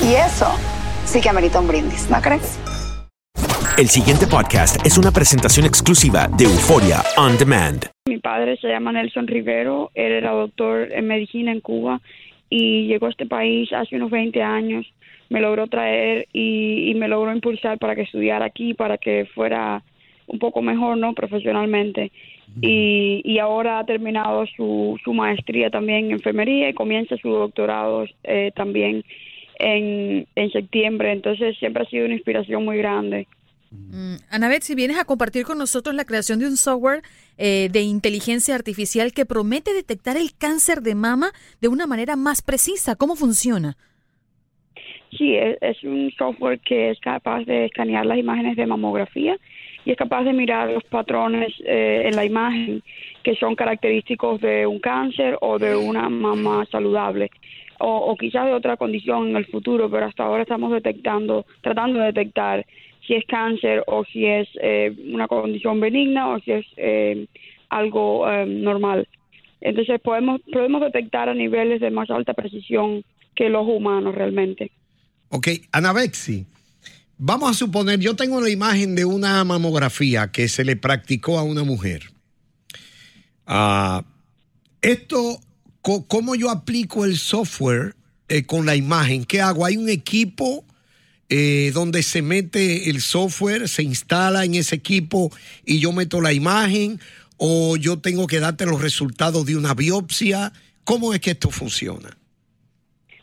Y eso sí que amerita un brindis, ¿no crees? El siguiente podcast es una presentación exclusiva de Euforia On Demand. Mi padre se llama Nelson Rivero, él era doctor en medicina en Cuba y llegó a este país hace unos 20 años. Me logró traer y, y me logró impulsar para que estudiara aquí, para que fuera un poco mejor, ¿no? Profesionalmente. Y, y ahora ha terminado su, su maestría también en enfermería y comienza su doctorado eh, también en, en septiembre. Entonces siempre ha sido una inspiración muy grande. Mm, Anabeth, si vienes a compartir con nosotros la creación de un software eh, de inteligencia artificial que promete detectar el cáncer de mama de una manera más precisa, ¿cómo funciona? Sí, es, es un software que es capaz de escanear las imágenes de mamografía y es capaz de mirar los patrones eh, en la imagen que son característicos de un cáncer o de una mama saludable o, o quizás de otra condición en el futuro, pero hasta ahora estamos detectando, tratando de detectar si es cáncer o si es eh, una condición benigna o si es eh, algo eh, normal. Entonces podemos podemos detectar a niveles de más alta precisión que los humanos realmente. Ok, Anabexi, vamos a suponer, yo tengo la imagen de una mamografía que se le practicó a una mujer. Ah, esto, ¿cómo yo aplico el software eh, con la imagen? ¿Qué hago? ¿Hay un equipo eh, donde se mete el software, se instala en ese equipo y yo meto la imagen? ¿O yo tengo que darte los resultados de una biopsia? ¿Cómo es que esto funciona?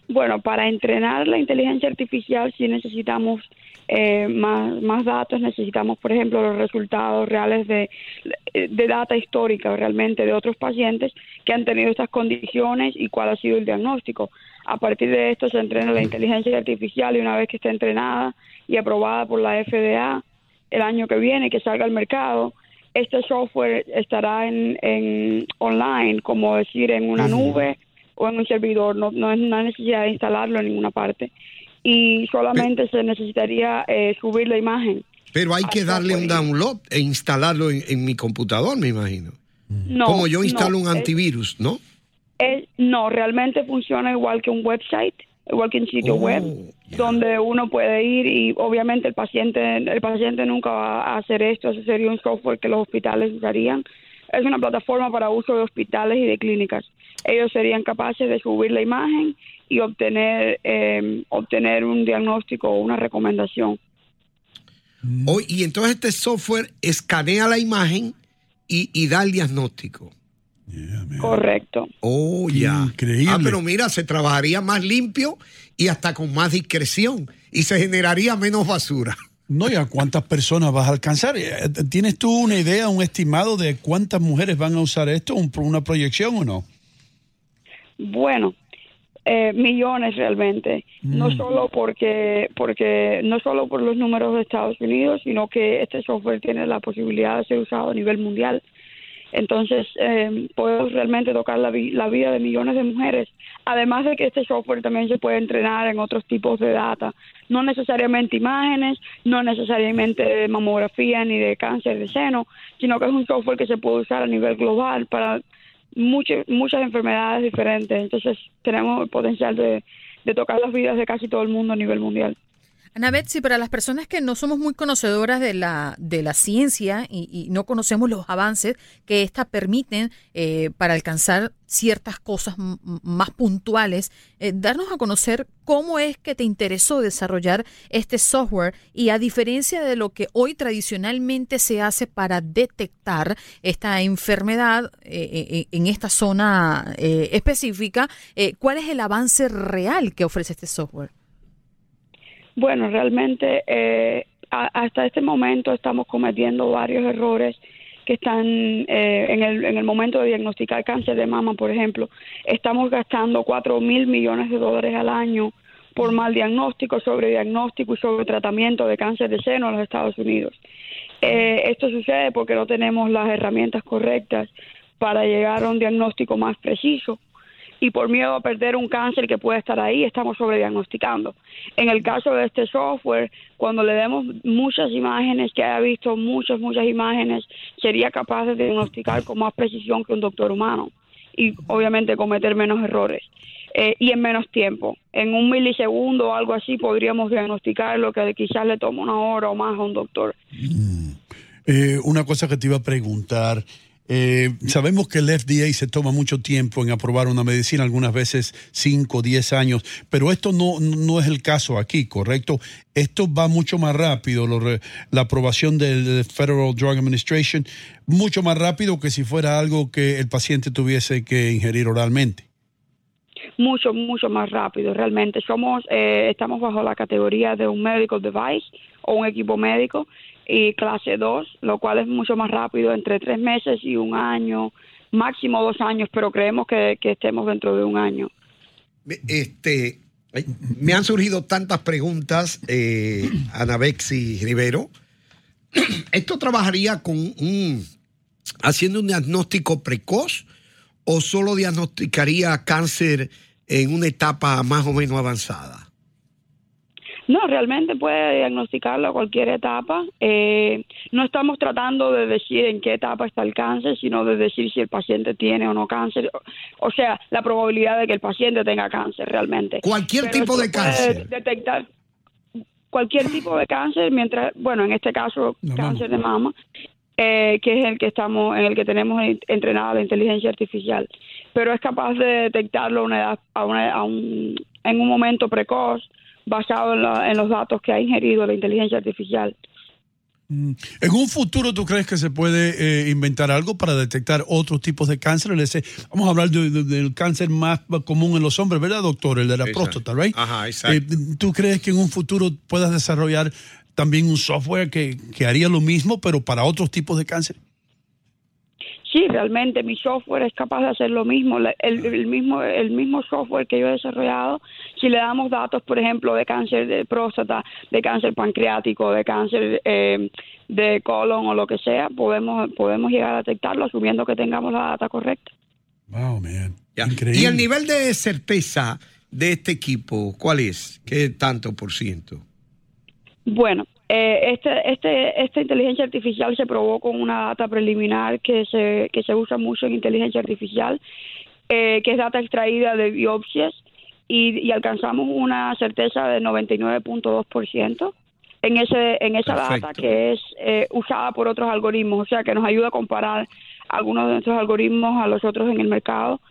Bueno, para entrenar la inteligencia artificial sí necesitamos eh, más, más datos, necesitamos, por ejemplo, los resultados reales de, de data histórica realmente de otros pacientes que han tenido estas condiciones y cuál ha sido el diagnóstico. A partir de esto se entrena la inteligencia artificial y una vez que esté entrenada y aprobada por la FDA el año que viene, que salga al mercado, este software estará en, en online, como decir, en una nube o en un servidor, no, no es no hay necesidad de instalarlo en ninguna parte. Y solamente se necesitaría eh, subir la imagen. Pero hay que darle un download e instalarlo en, en mi computador, me imagino. No, Como yo instalo no, un es- antivirus, ¿no? es- no, realmente funciona igual que un website, igual que un sitio Oh, web, donde uno puede ir y obviamente el paciente, el paciente nunca va a hacer esto, ese sería un software que los hospitales usarían. Es una plataforma para uso de hospitales y de clínicas. Ellos serían capaces de subir la imagen y obtener eh, obtener un diagnóstico o una recomendación. Oh, y entonces este software escanea la imagen y, y da el diagnóstico. Correcto. Oh, ya. Increíble. Ah, pero mira, se trabajaría más limpio y hasta con más discreción y se generaría menos basura. No, ¿y a cuántas personas vas a alcanzar? Eh, ¿Tienes tú una idea, un estimado de cuántas mujeres van a usar esto, un- una proyección o no? Bueno, eh, millones realmente, no Mm. solo porque porque no solo por los números de Estados Unidos, sino que este software tiene la posibilidad de ser usado a nivel mundial. Entonces, eh, podemos realmente tocar la, vi- la vida de millones de mujeres. Además de que este software también se puede entrenar en otros tipos de data, no necesariamente imágenes, no necesariamente de mamografía ni de cáncer de seno, sino que es un software que se puede usar a nivel global para muchas muchas enfermedades diferentes. Entonces, tenemos el potencial de, de tocar las vidas de casi todo el mundo a nivel mundial. Ana Betsy, para las personas que no somos muy conocedoras de la, de la ciencia y, no conocemos los avances que ésta permiten eh, para alcanzar ciertas cosas más puntuales, eh, darnos a conocer cómo es que te interesó desarrollar este software y a diferencia de lo que hoy tradicionalmente se hace para detectar esta enfermedad eh, en esta zona específica, ¿cuál es el avance real que ofrece este software? Bueno, realmente eh, hasta este momento estamos cometiendo varios errores que están eh, en, el, en el momento de diagnosticar cáncer de mama, por ejemplo. Estamos gastando 4 mil millones de dólares al año por mal diagnóstico, sobre diagnóstico y sobre tratamiento de cáncer de seno en los Estados Unidos. Eh, esto sucede porque no tenemos las herramientas correctas para llegar a un diagnóstico más preciso y por miedo a perder un cáncer que puede estar ahí, estamos sobrediagnosticando. En el caso de este software, cuando le demos muchas imágenes, que haya visto muchas, muchas imágenes, sería capaz de diagnosticar con más precisión que un doctor humano y obviamente cometer menos errores. Eh, y en menos tiempo. En un milisegundo o algo así podríamos diagnosticar lo que quizás le toma una hora o más a un doctor. Eh, una cosa que te iba a preguntar. Eh, sabemos que el FDA se toma mucho tiempo en aprobar una medicina, algunas veces 5 o 10 años, pero esto no, no es el caso aquí, ¿correcto? Esto va mucho más rápido, lo la aprobación del Federal Drug Administration, mucho más rápido que si fuera algo que el paciente tuviese que ingerir oralmente. mucho, mucho más rápido. Realmente somos, eh, estamos bajo la categoría de un medical device o un equipo médico y clase 2, lo cual es mucho más rápido, entre tres meses y un año, máximo dos años, pero creemos que, que estemos dentro de un año. Este, me han surgido tantas preguntas, eh, Ana Bexi Rivero. ¿Esto trabajaría con un, haciendo un diagnóstico precoz o solo diagnosticaría cáncer en una etapa más o menos avanzada? No, realmente puede diagnosticarlo a cualquier etapa. Eh, no estamos tratando de decir en qué etapa está el cáncer, sino de decir si el paciente tiene o no cáncer. O, sea, la probabilidad de que el paciente tenga cáncer realmente. Cualquier Pero tipo de cáncer. Detectar cualquier tipo de cáncer, mientras, bueno, en este caso, cáncer de mama, eh, que es el que estamos, en el que tenemos en- entrenada la inteligencia artificial. Pero es capaz de detectarlo a una edad, a una- a un- en un momento precoz, basado en, la- en los datos que ha ingerido la inteligencia artificial. Mm. ¿En un futuro tú crees que se puede eh, inventar algo para detectar otros tipos de cáncer? Vamos a hablar de- de- del cáncer más común en los hombres, ¿verdad, doctor? El de la Exacto. próstata, ¿right? Ajá, exacto. Eh, ¿Tú crees que en un futuro puedas desarrollar también un software que, que haría lo mismo, pero para otros tipos de cáncer? Sí, realmente mi software es capaz de hacer lo mismo, La- el, el mismo el mismo software que yo he desarrollado. Si le damos datos, por ejemplo, de cáncer de próstata, de cáncer pancreático, de cáncer eh, de colon o lo que sea, podemos podemos llegar a detectarlo asumiendo que tengamos la data correcta. Wow, man. Increíble. ¿Y el nivel de certeza de este equipo, cuál es? ¿Qué tanto por ciento? Bueno, eh, este, este, esta inteligencia artificial se probó con una data preliminar que se, que se usa mucho en inteligencia artificial, eh, que es data extraída de biopsias, y, y alcanzamos una certeza de 99.2% en, ese, en esa data que es eh, usada por otros algoritmos, o sea, que nos ayuda a comparar algunos de nuestros algoritmos a los otros en el mercado.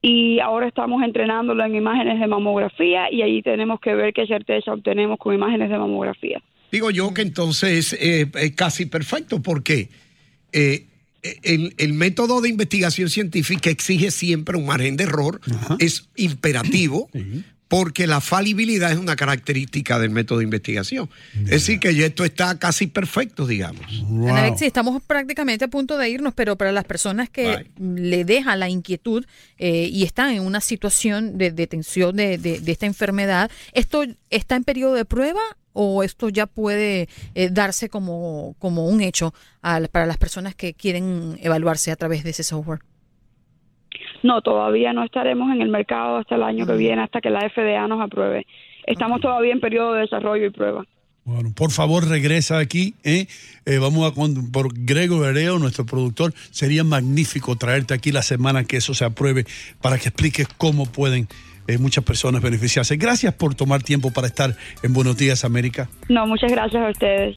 Y ahora estamos entrenándolo en imágenes de mamografía y ahí tenemos que ver qué certeza obtenemos con imágenes de mamografía. Digo yo que entonces eh, es casi perfecto porque eh, el, el método de investigación científica exige siempre un margen de error, es imperativo, porque la falibilidad es una característica del método de investigación. Es decir, que ya esto está casi perfecto, digamos. Ana Alexis, estamos prácticamente a punto de irnos, pero para las personas que le deja la inquietud eh, y están en una situación de detención de, de, de esta enfermedad, ¿esto está en periodo de prueba o esto ya puede eh, darse como, como un hecho al- para las personas que quieren evaluarse a través de ese software? No, todavía no estaremos en el mercado hasta el año que viene, hasta que la FDA nos apruebe. Estamos todavía en periodo de desarrollo y prueba. Bueno, por favor, regresa aquí. ¿eh? Eh, vamos a con, por Grego Bereo, nuestro productor. Sería magnífico traerte aquí la semana que eso se apruebe para que expliques cómo pueden eh, muchas personas beneficiarse. Gracias por tomar tiempo para estar en Buenos Días, América. No, muchas gracias a ustedes.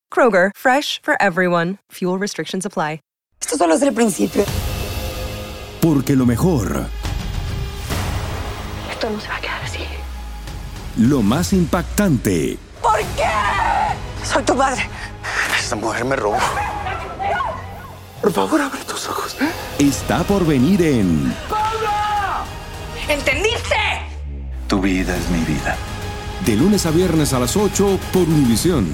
Kroger, fresh for everyone. Fuel restrictions apply. Esto solo es el principio. Porque lo mejor, Esto no se va a quedar así. lo más impactante, ¿Por qué? Soy tu padre. Esta mujer me robó. Por favor, abre tus ojos. está por venir en ¿Entendiste? Tu vida es mi vida. De lunes a viernes a las 8 por Univisión.